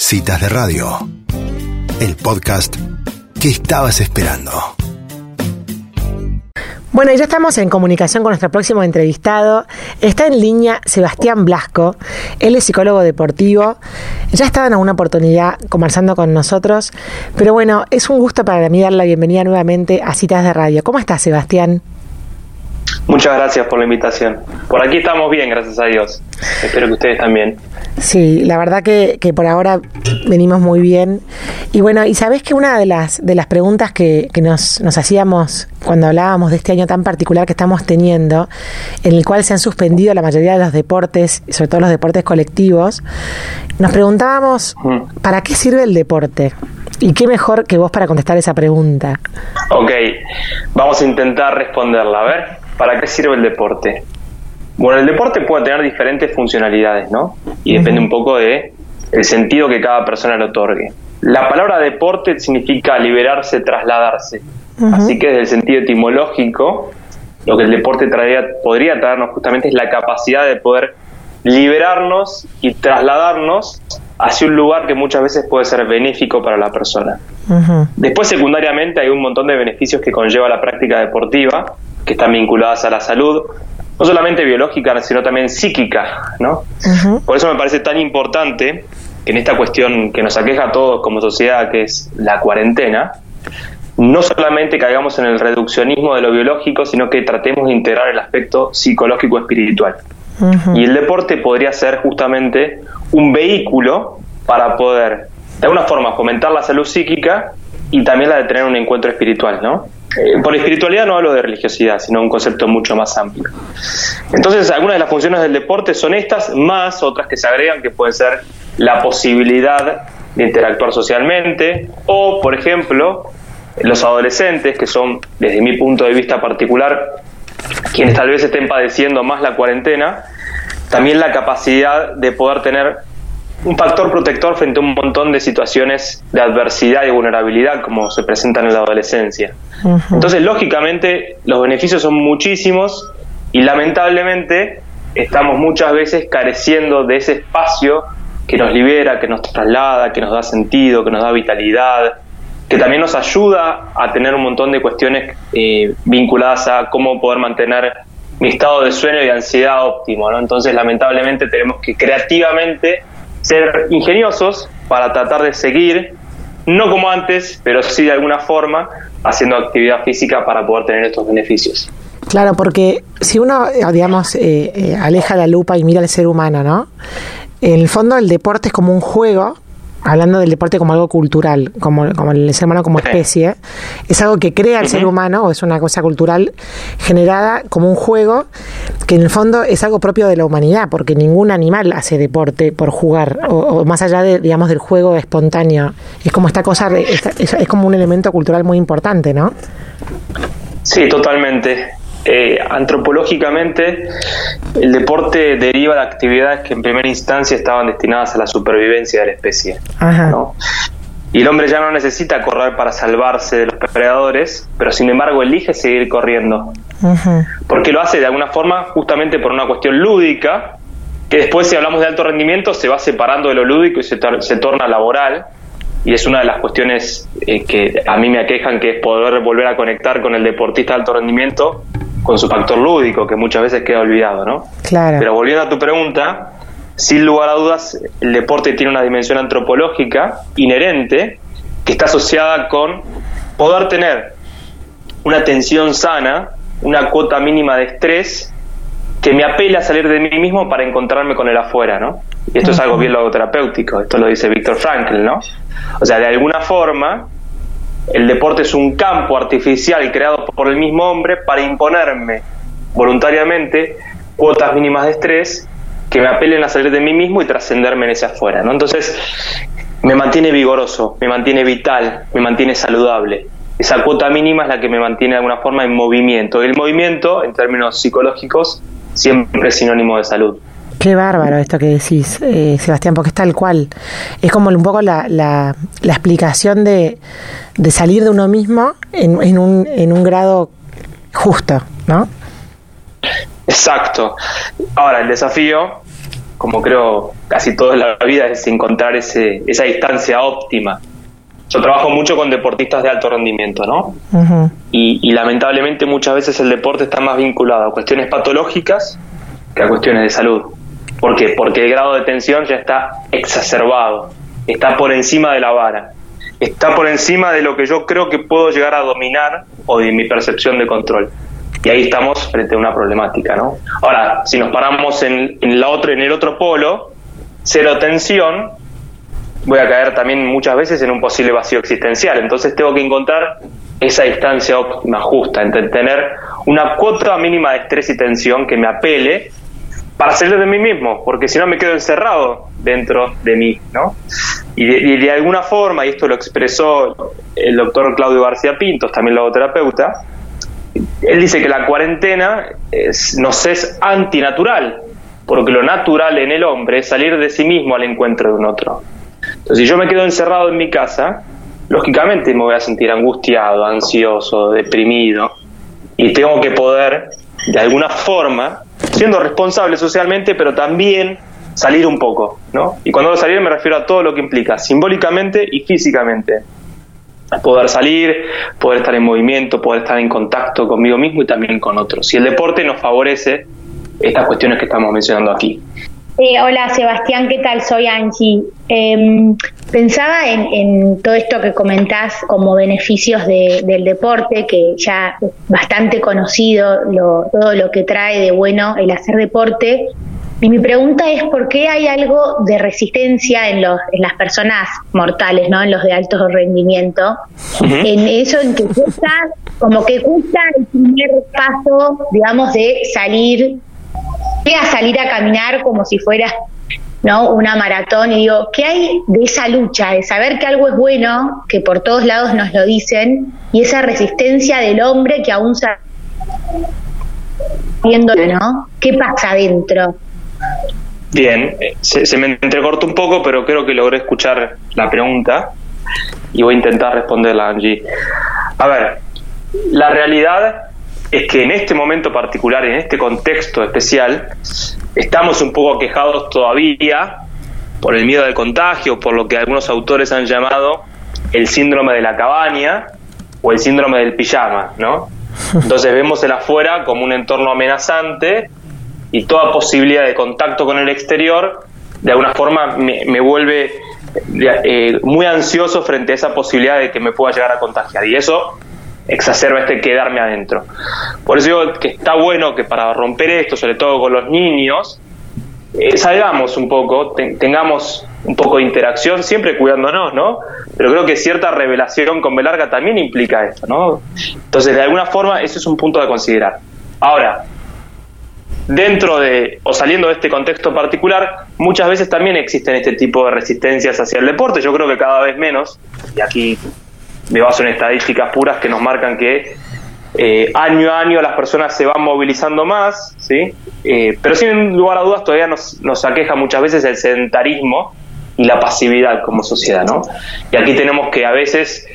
Citas de Radio, el podcast que estabas esperando. Bueno, ya estamos en comunicación con nuestro próximo entrevistado. Está en línea Sebastián Blasco. Él es psicólogo deportivo. Ya estaba en alguna oportunidad conversando con nosotros. Pero bueno, es un gusto para mí dar la bienvenida nuevamente a Citas de Radio. ¿Cómo estás, Sebastián? Muchas gracias por la invitación. Por aquí estamos bien, gracias a Dios. Espero que ustedes también. Sí, la verdad que, por ahora venimos muy bien. Y bueno, y sabes que una de las, de las preguntas que, que nos, nos hacíamos cuando hablábamos de este año tan particular que estamos teniendo, en el cual se han suspendido la mayoría de los deportes, sobre todo los deportes colectivos, nos preguntábamos, ¿para qué sirve el deporte? ¿Y qué mejor que vos para contestar esa pregunta? Ok, vamos a intentar responderla. A ver, ¿para qué sirve el deporte? Bueno, el deporte puede tener diferentes funcionalidades, ¿no? Y depende un poco de el sentido que cada persona le otorgue. La palabra deporte significa liberarse, trasladarse. Así que desde el sentido etimológico, lo que el deporte traería, podría traernos justamente es la capacidad de poder liberarnos y trasladarnos hacia un lugar que muchas veces puede ser benéfico para la persona. Después, secundariamente, hay un montón de beneficios que conlleva la práctica deportiva, que están vinculadas a la salud, no solamente biológica, sino también psíquica, ¿no? Por eso me parece tan importante que en esta cuestión que nos aqueja a todos como sociedad, que es la cuarentena, no solamente caigamos en el reduccionismo de lo biológico, sino que tratemos de integrar el aspecto psicológico espiritual. Y el deporte podría ser justamente un vehículo para poder, de alguna forma, fomentar la salud psíquica y también la de tener un encuentro espiritual, ¿no? Eh, por espiritualidad no hablo de religiosidad, sino un concepto mucho más amplio. Entonces, algunas de las funciones del deporte son estas, más otras que se agregan que pueden ser la posibilidad de interactuar socialmente o, por ejemplo, los adolescentes, que son, desde mi punto de vista particular, quienes tal vez estén padeciendo más la cuarentena, también la capacidad de poder tener un factor protector frente a un montón de situaciones de adversidad y vulnerabilidad como se presentan en la adolescencia. Entonces, lógicamente, los beneficios son muchísimos y lamentablemente estamos muchas veces careciendo de ese espacio que nos libera, que nos traslada, que nos da sentido, que nos da vitalidad, que también nos ayuda a tener un montón de cuestiones eh, vinculadas a cómo poder mantener mi estado de sueño y ansiedad óptimo. ¿no? Entonces, lamentablemente, tenemos que creativamente ser ingeniosos para tratar de seguir, no como antes, pero sí de alguna forma, haciendo actividad física para poder tener estos beneficios. Claro, porque si uno, digamos, eh, eh, aleja la lupa y mira al ser humano, ¿no? En el fondo el deporte es como un juego hablando del deporte como algo cultural, como, como el ser humano como especie, es algo que crea el ser humano, o es una cosa cultural generada como un juego, que en el fondo es algo propio de la humanidad, porque ningún animal hace deporte por jugar, o, más allá de, digamos, del juego espontáneo. Es como esta cosa, es, es como un elemento cultural muy importante, ¿no? Sí, totalmente. Eh, antropológicamente el deporte deriva de actividades que en primera instancia estaban destinadas a la supervivencia de la especie. Y el hombre ya no necesita correr para salvarse de los depredadores, pero sin embargo elige seguir corriendo. Porque lo hace de alguna forma justamente por una cuestión lúdica, que después si hablamos de alto rendimiento se va separando de lo lúdico y se, se torna laboral y es una de las cuestiones eh, que a mí me aquejan, que es poder volver a conectar con el deportista de alto rendimiento con su factor lúdico, que muchas veces queda olvidado, ¿no? Claro. Pero volviendo a tu pregunta, sin lugar a dudas, el deporte tiene una dimensión antropológica inherente que está asociada con poder tener una tensión sana, una cuota mínima de estrés que me apela a salir de mí mismo para encontrarme con el afuera, ¿no? Y esto es algo bien logoterapéutico, esto lo dice Víctor Frankl, ¿no? O sea, de alguna forma, el deporte es un campo artificial creado por el mismo hombre para imponerme voluntariamente cuotas mínimas de estrés que me apelen a salir de mí mismo y trascenderme en ese afuera, ¿no? Entonces, me mantiene vigoroso, me mantiene vital, me mantiene saludable. Esa cuota mínima es la que me mantiene de alguna forma en movimiento. Y el movimiento, en términos psicológicos, siempre es sinónimo de salud. Qué bárbaro esto que decís, eh, Sebastián, porque es tal cual. Es como un poco la, la, explicación de, de, salir de uno mismo en, en, un, en un grado justo, ¿no? Exacto. Ahora, el desafío como creo casi toda la vida, es encontrar ese, esa distancia óptima. Yo trabajo mucho con deportistas de alto rendimiento, ¿no? y, y, lamentablemente muchas veces el deporte está más vinculado a cuestiones patológicas que a cuestiones de salud. ¿Por qué? Porque el grado de tensión ya está exacerbado, está por encima de la vara, está por encima de lo que yo creo que puedo llegar a dominar o de mi percepción de control. Y ahí estamos frente a una problemática, ¿no? Ahora, si nos paramos en, la otra, en el otro polo, cero tensión, voy a caer también muchas veces en un posible vacío existencial. Entonces tengo que encontrar esa distancia óptima, justa, entre tener una cuota mínima de estrés y tensión que me apele para salir de mí mismo, porque si no me quedo encerrado dentro de mí, ¿no? Y de, alguna forma, y esto lo expresó el doctor Claudio García Pintos, también logoterapeuta, él dice que la cuarentena es, nos es antinatural, porque lo natural en el hombre es salir de sí mismo al encuentro de un otro. Entonces, si yo me quedo encerrado en mi casa, lógicamente me voy a sentir angustiado, ansioso, deprimido, y tengo que poder, de alguna forma, siendo responsable socialmente, pero también salir un poco, ¿no? Y cuando hablo salir me refiero a todo lo que implica, simbólicamente y físicamente poder salir, poder estar en movimiento, poder estar en contacto conmigo mismo y también con otros. Y el deporte nos favorece estas cuestiones que estamos mencionando aquí. Eh, hola Sebastián, ¿qué tal? Soy Angie. Em, pensaba en, todo esto que comentás como beneficios del deporte, que ya es bastante conocido todo lo que trae de bueno el hacer deporte, y mi pregunta es por qué hay algo de resistencia en, los, en las personas mortales, ¿no? En los de alto rendimiento. En eso en que cuesta, como que gusta el primer paso, digamos, de salir, a salir a caminar como si fuera ¿no? una maratón y digo, ¿qué hay de esa lucha, de saber que algo es bueno, que por todos lados nos lo dicen, y esa resistencia del hombre que aún viendo, ¿no? ¿Qué pasa adentro? Bien, se, me entrecortó un poco, pero creo que logré escuchar la pregunta y voy a intentar responderla, Angie. A ver, la realidad es que en este momento particular, en este contexto especial, estamos un poco quejados todavía por el miedo del contagio, por lo que algunos autores han llamado el síndrome de la cabaña o el síndrome del pijama, ¿no? Entonces vemos el afuera como un entorno amenazante y toda posibilidad de contacto con el exterior de alguna forma me, vuelve eh, muy ansioso frente a esa posibilidad de que me pueda llegar a contagiar y eso exacerba este quedarme adentro. Por eso digo que está bueno que para romper esto, sobre todo con los niños, eh, salgamos un poco, tengamos un poco de interacción, siempre cuidándonos, ¿no? Pero creo que cierta revelación con Belarga también implica esto, ¿no? Entonces, de alguna forma, eso es un punto de considerar. Ahora, dentro de o saliendo de este contexto particular, muchas veces también existen este tipo de resistencias hacia el deporte. Yo creo que cada vez menos, y aquí me baso en estadísticas puras que nos marcan que eh, año a año las personas se van movilizando más, ¿sí? Eh, pero sin lugar a dudas todavía nos, nos aqueja muchas veces el sedentarismo y la pasividad como sociedad, ¿no? Y aquí tenemos que a veces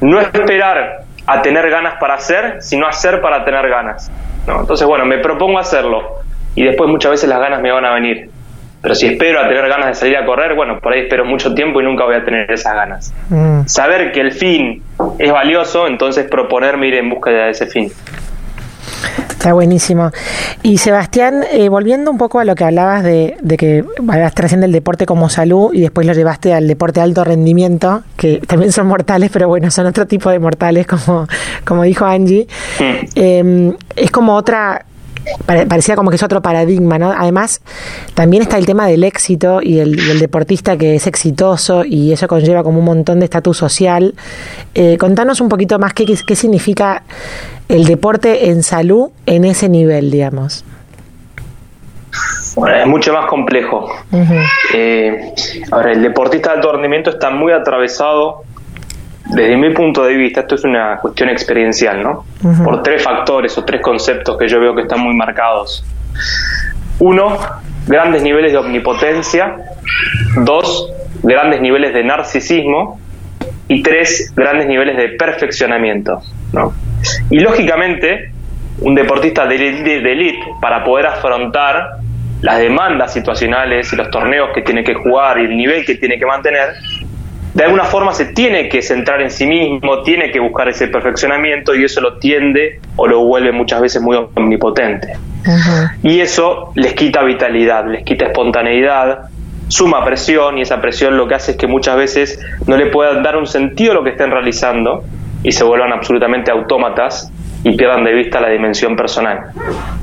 no esperar a tener ganas para hacer, sino hacer para tener ganas. Entonces, bueno, me propongo hacerlo y después muchas veces las ganas me van a venir. Pero si espero a tener ganas de salir a correr, bueno, por ahí espero mucho tiempo y nunca voy a tener esas ganas. Mm. Saber que el fin es valioso, entonces proponerme ir en búsqueda de ese fin. Está buenísimo. Y Sebastián, eh, volviendo un poco a lo que hablabas de, de que vas trasciende el deporte como salud y después lo llevaste al deporte de alto rendimiento, que también son mortales, pero bueno, son otro tipo de mortales, como, como dijo Angie. Em, es como otra, parecía como que es otro paradigma, ¿no? Además, también está el tema del éxito y el, deportista que es exitoso y eso conlleva como un montón de estatus social. Eh, contanos un poquito más qué, qué significa el deporte en salud en ese nivel, digamos. Bueno, es mucho más complejo. Eh, ahora, el deportista de alto rendimiento está muy atravesado, desde mi punto de vista, esto es una cuestión experiencial, ¿no? Por tres factores o tres conceptos que yo veo que están muy marcados. Uno, grandes niveles de omnipotencia. Dos, grandes niveles de narcisismo. Y tres, grandes niveles de perfeccionamiento, ¿no? Y lógicamente, un deportista de elite, para poder afrontar las demandas situacionales y los torneos que tiene que jugar y el nivel que tiene que mantener, de alguna forma se tiene que centrar en sí mismo, tiene que buscar ese perfeccionamiento y eso lo tiende o lo vuelve muchas veces muy omnipotente. Y eso les quita vitalidad, les quita espontaneidad, suma presión y esa presión lo que hace es que muchas veces no le puedan dar un sentido a lo que estén realizando y se vuelvan absolutamente autómatas y pierdan de vista la dimensión personal.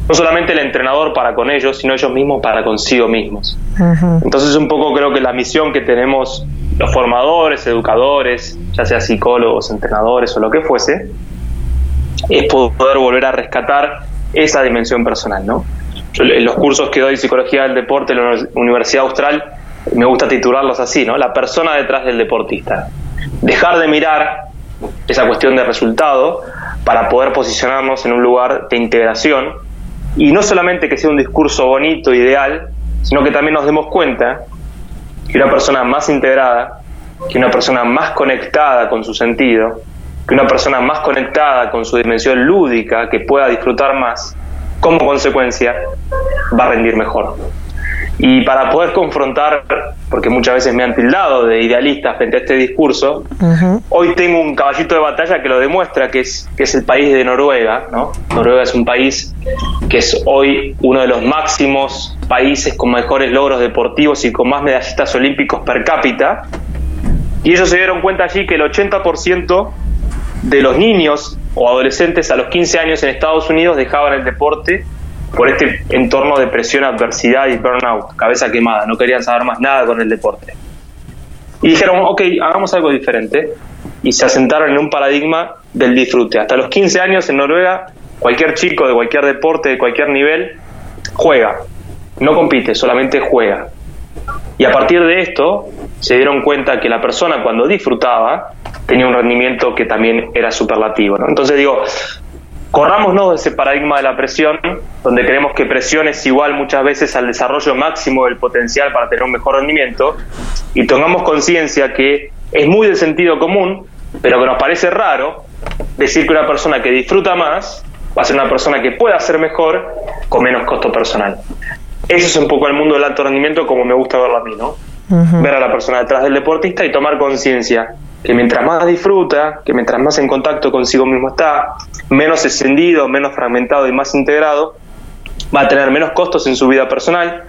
No solamente el entrenador para con ellos, sino ellos mismos para consigo mismos. Entonces un poco creo que la misión que tenemos los formadores, educadores, ya sea psicólogos, entrenadores o lo que fuese, es poder volver a rescatar esa dimensión personal, ¿no? en los cursos que doy psicología del deporte en la Universidad Austral, me gusta titularlos así, ¿no? La persona detrás del deportista. Dejar de mirar esa cuestión de resultado para poder posicionarnos en un lugar de integración y no solamente que sea un discurso bonito, ideal, sino que también nos demos cuenta que una persona más integrada, que una persona más conectada con su sentido, que una persona más conectada con su dimensión lúdica, que pueda disfrutar más, como consecuencia va a rendir mejor. Y para poder confrontar, porque muchas veces me han tildado de idealista frente a este discurso, hoy tengo un caballito de batalla que lo demuestra, que es, que es el país de Noruega. ¿no? Noruega es un país que es hoy uno de los máximos países con mejores logros deportivos y con más medallistas olímpicos per cápita. Y ellos se dieron cuenta allí que el 80% de los niños o adolescentes a los 15 años en Estados Unidos dejaban el deporte por este entorno de presión, adversidad y burnout, cabeza quemada, no querían saber más nada con el deporte. Y dijeron, ok, hagamos algo diferente. Y se asentaron en un paradigma del disfrute. Hasta los 15 años en Noruega, cualquier chico de cualquier deporte, de cualquier nivel, juega. No compite, solamente juega. Y a partir de esto, se dieron cuenta que la persona cuando disfrutaba tenía un rendimiento que también era superlativo. ¿no? Entonces digo, corrámonos de ese paradigma de la presión, donde creemos que presión es igual muchas veces al desarrollo máximo del potencial para tener un mejor rendimiento, y tengamos conciencia que es muy de sentido común, pero que nos parece raro decir que una persona que disfruta más va a ser una persona que pueda ser mejor con menos costo personal. Eso es un poco el mundo del alto rendimiento como me gusta verlo a mí, ¿no? Ver a la persona detrás del deportista y tomar conciencia que mientras más disfruta, que mientras más en contacto consigo mismo está, menos extendido, menos fragmentado y más integrado, va a tener menos costos en su vida personal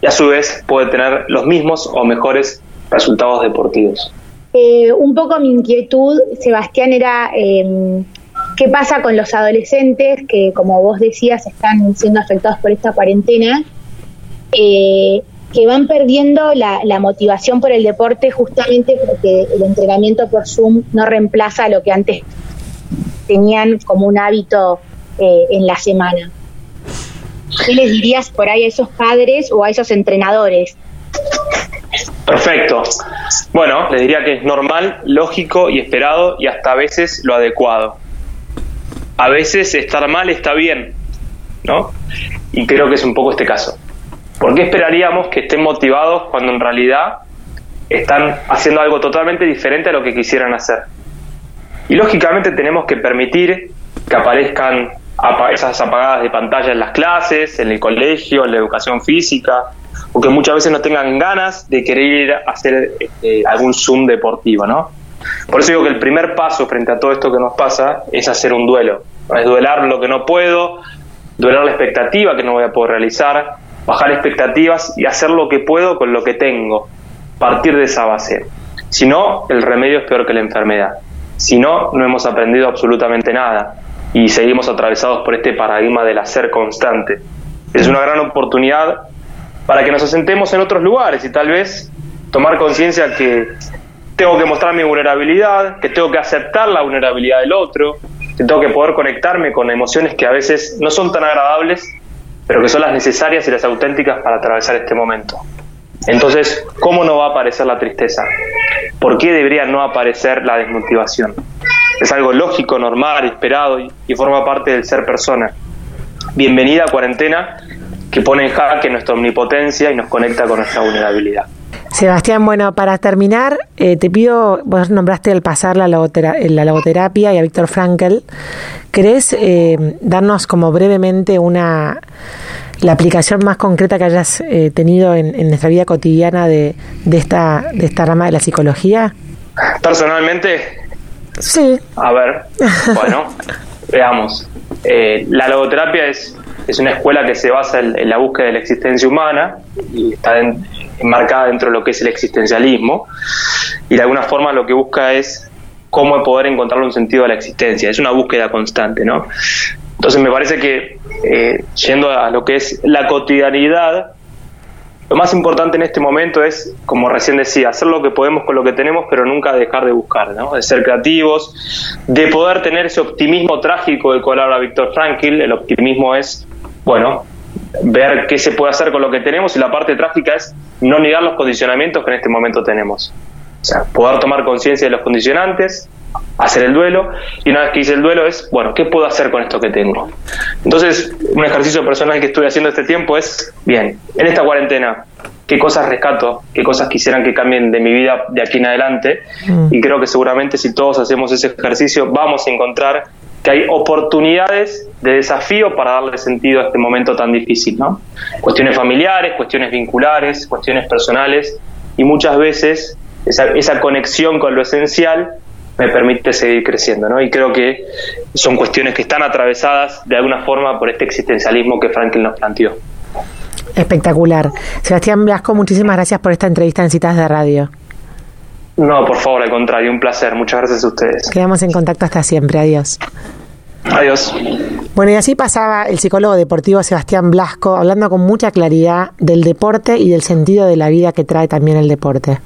y a su vez puede tener los mismos o mejores resultados deportivos. Eh, un poco mi inquietud, Sebastián, era eh, qué pasa con los adolescentes que, como vos decías, están siendo afectados por esta cuarentena. Eh, que van perdiendo la, motivación por el deporte justamente porque el entrenamiento por Zoom no reemplaza lo que antes tenían como un hábito eh, en la semana. ¿Qué les dirías por ahí a esos padres o a esos entrenadores? Perfecto. Bueno, les diría que es normal, lógico y esperado y hasta a veces lo adecuado. A veces estar mal está bien, ¿no? Y creo que es un poco este caso. ¿Por qué esperaríamos que estén motivados cuando en realidad están haciendo algo totalmente diferente a lo que quisieran hacer? Y lógicamente tenemos que permitir que aparezcan esas apagadas de pantalla en las clases, en el colegio, en la educación física, o que muchas veces no tengan ganas de querer ir a hacer eh, algún Zoom deportivo, ¿no? Por eso digo que el primer paso frente a todo esto que nos pasa es hacer un duelo, es duelar lo que no puedo, duelar la expectativa que no voy a poder realizar, bajar expectativas y hacer lo que puedo con lo que tengo, partir de esa base. Si no, el remedio es peor que la enfermedad. Si no, no hemos aprendido absolutamente nada y seguimos atravesados por este paradigma del hacer constante. Es una gran oportunidad para que nos asentemos en otros lugares y tal vez tomar conciencia que tengo que mostrar mi vulnerabilidad, que tengo que aceptar la vulnerabilidad del otro, que tengo que poder conectarme con emociones que a veces no son tan agradables, pero que son las necesarias y las auténticas para atravesar este momento. Entonces, ¿cómo no va a aparecer la tristeza? ¿Por qué debería no aparecer la desmotivación? Es algo lógico, normal, esperado y, forma parte del ser persona. Bienvenida a cuarentena que pone en jaque nuestra omnipotencia y nos conecta con nuestra vulnerabilidad. Sebastián, bueno, para terminar, eh, te pido, vos nombraste al pasar la, la logoterapia y a Víctor Frankel. ¿Querés eh, darnos como brevemente una la aplicación más concreta que hayas eh, tenido en, en, nuestra vida cotidiana de, de, esta, de esta rama de la psicología? Personalmente, sí. A ver, bueno, veamos. Eh, la logoterapia es, es una escuela que se basa en, la búsqueda de la existencia humana y está en, enmarcada dentro de lo que es el existencialismo y de alguna forma lo que busca es cómo poder encontrarle un sentido a la existencia. Es una búsqueda constante, ¿no? Entonces me parece que eh, yendo a lo que es la cotidianidad, lo más importante en este momento es, como recién decía, hacer lo que podemos con lo que tenemos, pero nunca dejar de buscar, ¿no? de ser creativos, de poder tener ese optimismo trágico del cual habla Víctor Frankl. El optimismo es, bueno, ver qué se puede hacer con lo que tenemos y la parte trágica es no negar los condicionamientos que en este momento tenemos. O sea, poder tomar conciencia de los condicionantes, hacer el duelo y una vez que hice el duelo es, bueno, ¿qué puedo hacer con esto que tengo? Entonces, un ejercicio personal que estuve haciendo este tiempo es, bien, en esta cuarentena, ¿qué cosas rescato? ¿Qué cosas quisieran que cambien de mi vida de aquí en adelante? Mm. Y creo que seguramente si todos hacemos ese ejercicio vamos a encontrar que hay oportunidades de desafío para darle sentido a este momento tan difícil, ¿no? Cuestiones familiares, cuestiones vinculares, cuestiones personales y muchas veces esa, esa conexión con lo esencial me permite seguir creciendo, ¿no? Y creo que son cuestiones que están atravesadas de alguna forma por este existencialismo que Franklin nos planteó. Espectacular. Sebastián Blasco, muchísimas gracias por esta entrevista en Citas de Radio. No, por favor, al contrario, un placer. Muchas gracias a ustedes. Quedamos en contacto hasta siempre. Adiós. Adiós. Bueno, y así pasaba el psicólogo deportivo Sebastián Blasco, hablando con mucha claridad del deporte y del sentido de la vida que trae también el deporte.